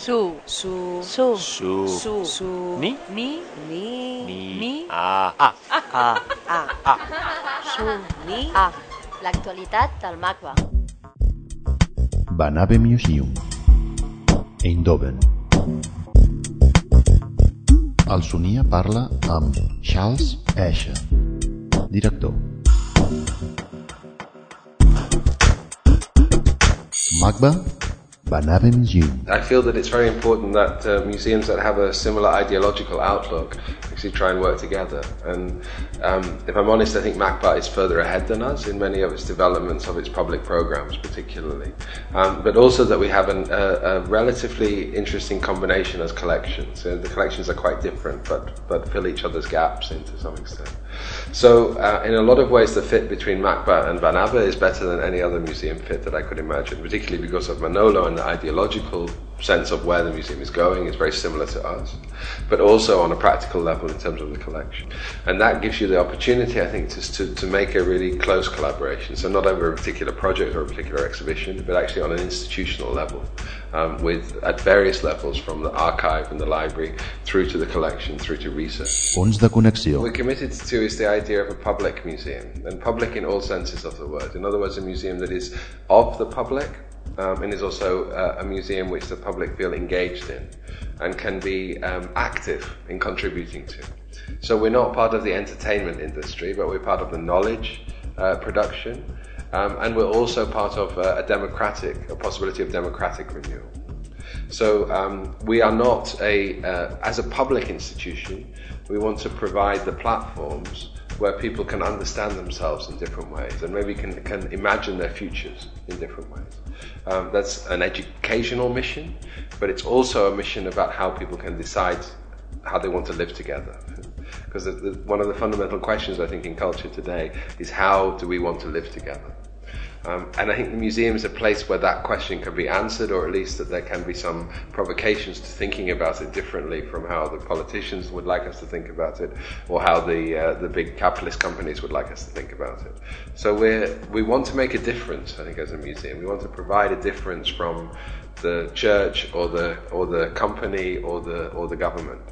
Su. Su. Su. Su. Su. Su. Ni. Ni. Ni. Ni. Ni. A. A. A. A. Su. Ni. A. L'actualitat del MACBA. Banabe Museum, Eindhoven. El Sonia parla amb Charles Escher, director. MACBA, I feel that it's very important that uh, museums that have a similar ideological outlook actually try and work together. And um, if I'm honest, I think MACBA is further ahead than us in many of its developments of its public programs, particularly. Um, but also that we have an, a, a relatively interesting combination as collections. Uh, the collections are quite different, but, but fill each other's gaps in to some extent. So, uh, in a lot of ways, the fit between MACBA and Van Abbe is better than any other museum fit that I could imagine, particularly because of Manolo and the ideological sense of where the museum is going is very similar to us, but also on a practical level in terms of the collection. And that gives you the opportunity, I think, to, to, to make a really close collaboration. So, not over a particular project or a particular exhibition, but actually on an institutional level, um, with at various levels from the archive and the library through to the collection, through to research. Punts de connexió. We're committed to is the idea of a public museum, and public in all senses of the word. In other words, a museum that is of the public um, and is also uh, a museum which the public feel engaged in and can be um, active in contributing to. So we're not part of the entertainment industry, but we're part of the knowledge uh, production, um, and we're also part of uh, a democratic, a possibility of democratic renewal. So um, we are not a, uh, as a public institution, we want to provide the platforms where people can understand themselves in different ways and maybe can, can imagine their futures in different ways. Um, that's an educational mission, but it's also a mission about how people can decide how they want to live together. Because one of the fundamental questions I think in culture today is how do we want to live together? Um, and I think the museum is a place where that question can be answered, or at least that there can be some provocations to thinking about it differently from how the politicians would like us to think about it, or how the uh, the big capitalist companies would like us to think about it. So we we want to make a difference. I think as a museum, we want to provide a difference from the church or the or the company or the or the government.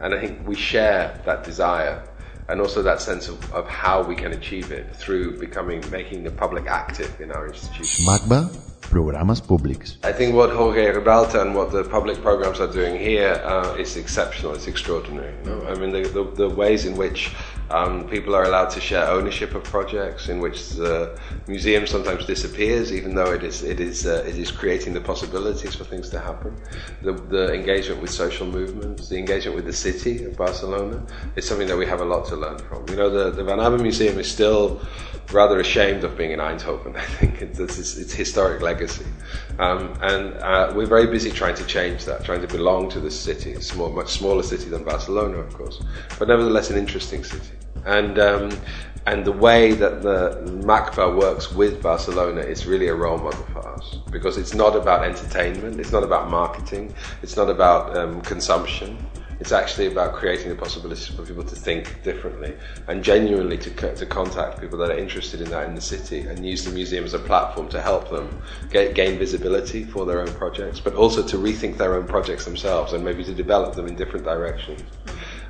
And I think we share that desire and also that sense of, of how we can achieve it through becoming making the public active in our institution. MACBA, programes públics. I think what Jorge Ribalta and what the public programs are doing here uh, is exceptional. It's extraordinary. You know? I mean, the, the, the, ways in which um, people are allowed to share ownership of projects, in which the museum sometimes disappears, even though it is it is uh, it is creating the possibilities for things to happen. The, the engagement with social movements, the engagement with the city of Barcelona, is something that we have a lot to learn from. You know, the the Van Abbe Museum is still rather ashamed of being in Eindhoven. I think it's, it's, it's historic legacy, um, and uh, we're very busy trying to change that, trying to belong to the city. It's a much smaller city than Barcelona, of course, but nevertheless an interesting city. And um, and the way that the MACBA works with Barcelona is really a role model for us because it's not about entertainment, it's not about marketing, it's not about um, consumption. It's actually about creating the possibilities for people to think differently and genuinely to, to contact people that are interested in that in the city and use the museum as a platform to help them get, gain visibility for their own projects, but also to rethink their own projects themselves and maybe to develop them in different directions.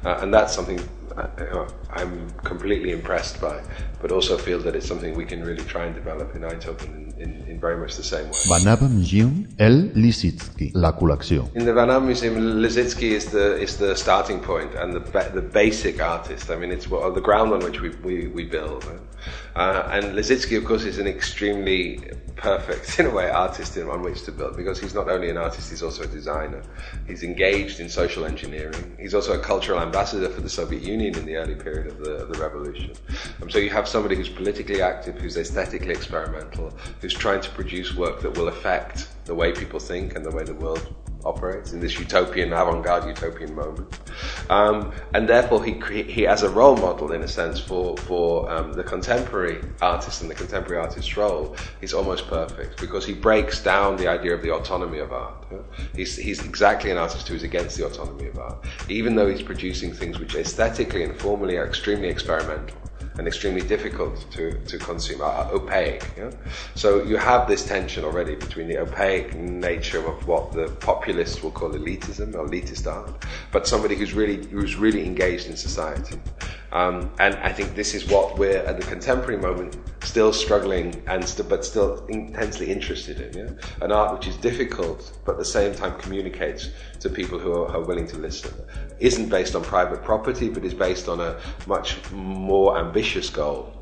Uh, and that's something uh, I'm completely impressed by, but also feel that it's something we can really try and develop in Eindhoven in, in, in very much the same way. Abbe Museum, El Lisitsky, la col·lecció. In the Abbe Museum, Lissitzky is the is the starting point and the the basic artist. I mean, it's what, the ground on which we we, we build. Uh, and Lissitzky, of course, is an extremely perfect, in a way, artist on which to build because he's not only an artist, he's also a designer. He's engaged in social engineering. He's also a cultural ambassador for the Soviet Union in the early period of the, of the revolution. Um, so you have somebody who's politically active, who's aesthetically experimental, who's trying to produce work that will affect the way people think and the way the world operates in this utopian, avant-garde utopian moment. Um, and therefore, he, he has a role model, in a sense, for, for um, the contemporary artist and the contemporary artist's role. He's almost perfect because he breaks down the idea of the autonomy of art. He's, he's exactly an artist who is against the autonomy of art, even though he's producing things which aesthetically and formally are extremely experimental and extremely difficult to, to consume, are opaque. Yeah? So you have this tension already between the opaque nature of what the populists will call elitism or elitist art, but somebody who's really who's really engaged in society. Um, and I think this is what we're at the contemporary moment still struggling and st- but still intensely interested in. Yeah? An art which is difficult but at the same time communicates to people who are, are willing to listen. Isn't based on private property but is based on a much more ambitious goal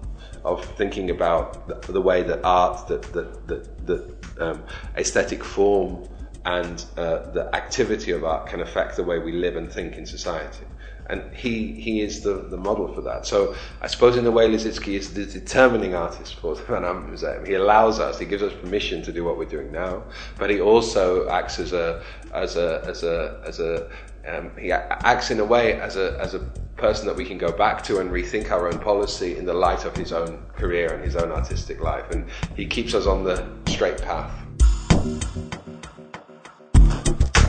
of thinking about the, the way that art, that that that, that um, aesthetic form, and uh, the activity of art can affect the way we live and think in society. And he, he is the, the model for that. So I suppose in a way Lissitzky is the determining artist for the Van Museum. He allows us, he gives us permission to do what we're doing now, but he also acts as a, as a, as a, as a, um, he acts in a way as a, as a person that we can go back to and rethink our own policy in the light of his own career and his own artistic life. And he keeps us on the straight path.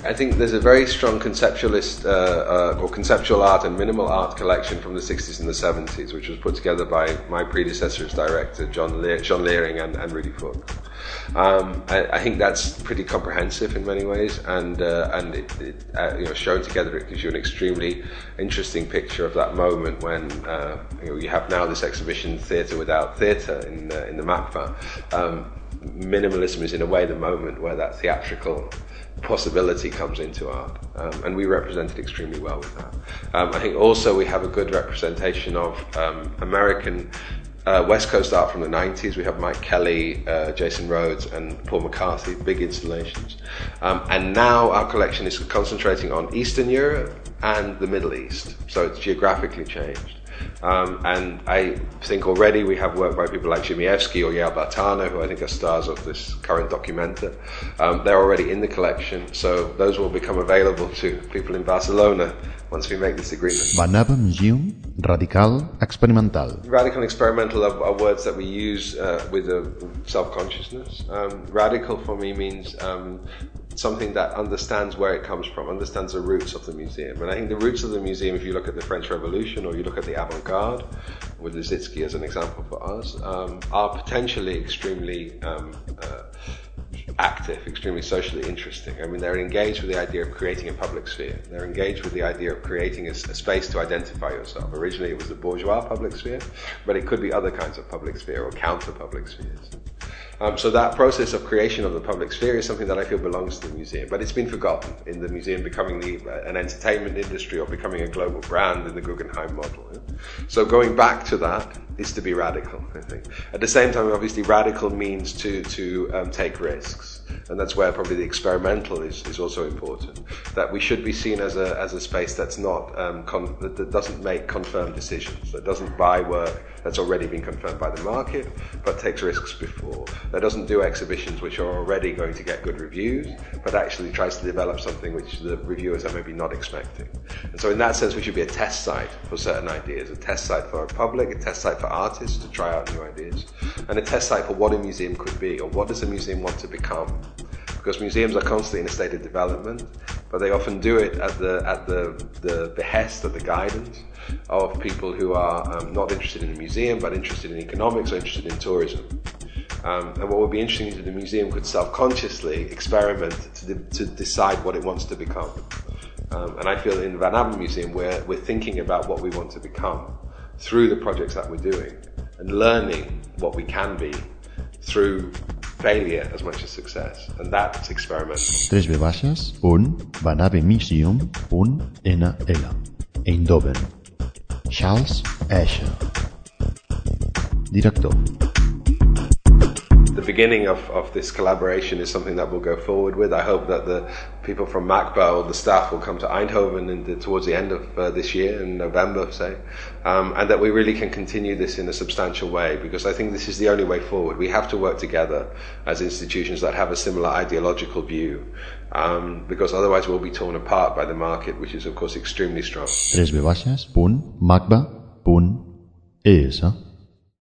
I think there's a very strong conceptualist uh, uh, or conceptual art and minimal art collection from the 60s and the 70s, which was put together by my predecessor as director, John, Jean Leering and, and Rudi Fuchs. Um, I, I, think that's pretty comprehensive in many ways, and uh, and it, it uh, you know shown together it gives you an extremely interesting picture of that moment when uh, you, know, you have now this exhibition theatre without theatre in in the MACBA. Um, minimalism is in a way the moment where that theatrical possibility comes into art, um, and we represented extremely well with that. Um, I think also we have a good representation of um, American uh, West Coast art from the 90s. We have Mike Kelley, uh, Jason Rhoades, and Paul McCarthy, big installations. Um, and now our collection is concentrating on Eastern Europe and the Middle East, so it's geographically changed. Um, and I think already we have work by people like Żmijewski or Yael Bartana, who I think are stars of this current documenta. Um, they're already in the collection, so those will become available to people in Barcelona once we make this agreement. Van Museum, radical, experimental. Radical and experimental are, are words that we use uh, with a self-consciousness. Um, radical for me means um, something that understands where it comes from, understands the roots of the museum. And I think the roots of the museum, if you look at the French Revolution or you look at the avant-garde, with Lissitzky as an example for us, um, are potentially extremely um, uh, active, extremely socially interesting. I mean, they're engaged with the idea of creating a public sphere. They're engaged with the idea of creating a, a, space to identify yourself. Originally, it was the bourgeois public sphere, but it could be other kinds of public sphere or counter public spheres. Um, so that process of creation of the public sphere is something that I feel belongs to the museum, but it's been forgotten in the museum becoming the, uh, an entertainment industry or becoming a global brand in the Guggenheim model. Yeah? So going back to that is to be radical, I think. At the same time, obviously, radical means to, to um, take risks. And that's where probably the experimental is, is also important. That we should be seen as a, as a space that's not, um, con- that, that doesn't make confirmed decisions, that doesn't buy work that's already been confirmed by the market, but takes risks before. That doesn't do exhibitions which are already going to get good reviews, but actually tries to develop something which the reviewers are maybe not expecting. And so in that sense, we should be a test site for certain ideas, a test site for a public, a test site for artists to try out new ideas, and a test site for what a museum could be, or what does a museum want to become because museums are constantly in a state of development, but they often do it at the at the, the behest of the guidance of people who are um, not interested in a museum but interested in economics or interested in tourism. Um, and what would be interesting is that the museum could self-consciously experiment to, de- to decide what it wants to become. Um, and I feel in the Van Abbe Museum we're, we're thinking about what we want to become through the projects that we're doing and learning what we can be through failure as much as success. And that's experimental. 3 baixes, Eindhoven. Charles Escher. Director. The beginning of, of this collaboration is something that we'll go forward with. I hope that the people from MACBA or the staff will come to Eindhoven in the, towards the end of uh, this year, in November, say, um, and that we really can continue this in a substantial way because I think this is the only way forward. We have to work together as institutions that have a similar ideological view um, because otherwise we'll be torn apart by the market, which is, of course, extremely strong. 3 baixes, punt, macba, punt, es.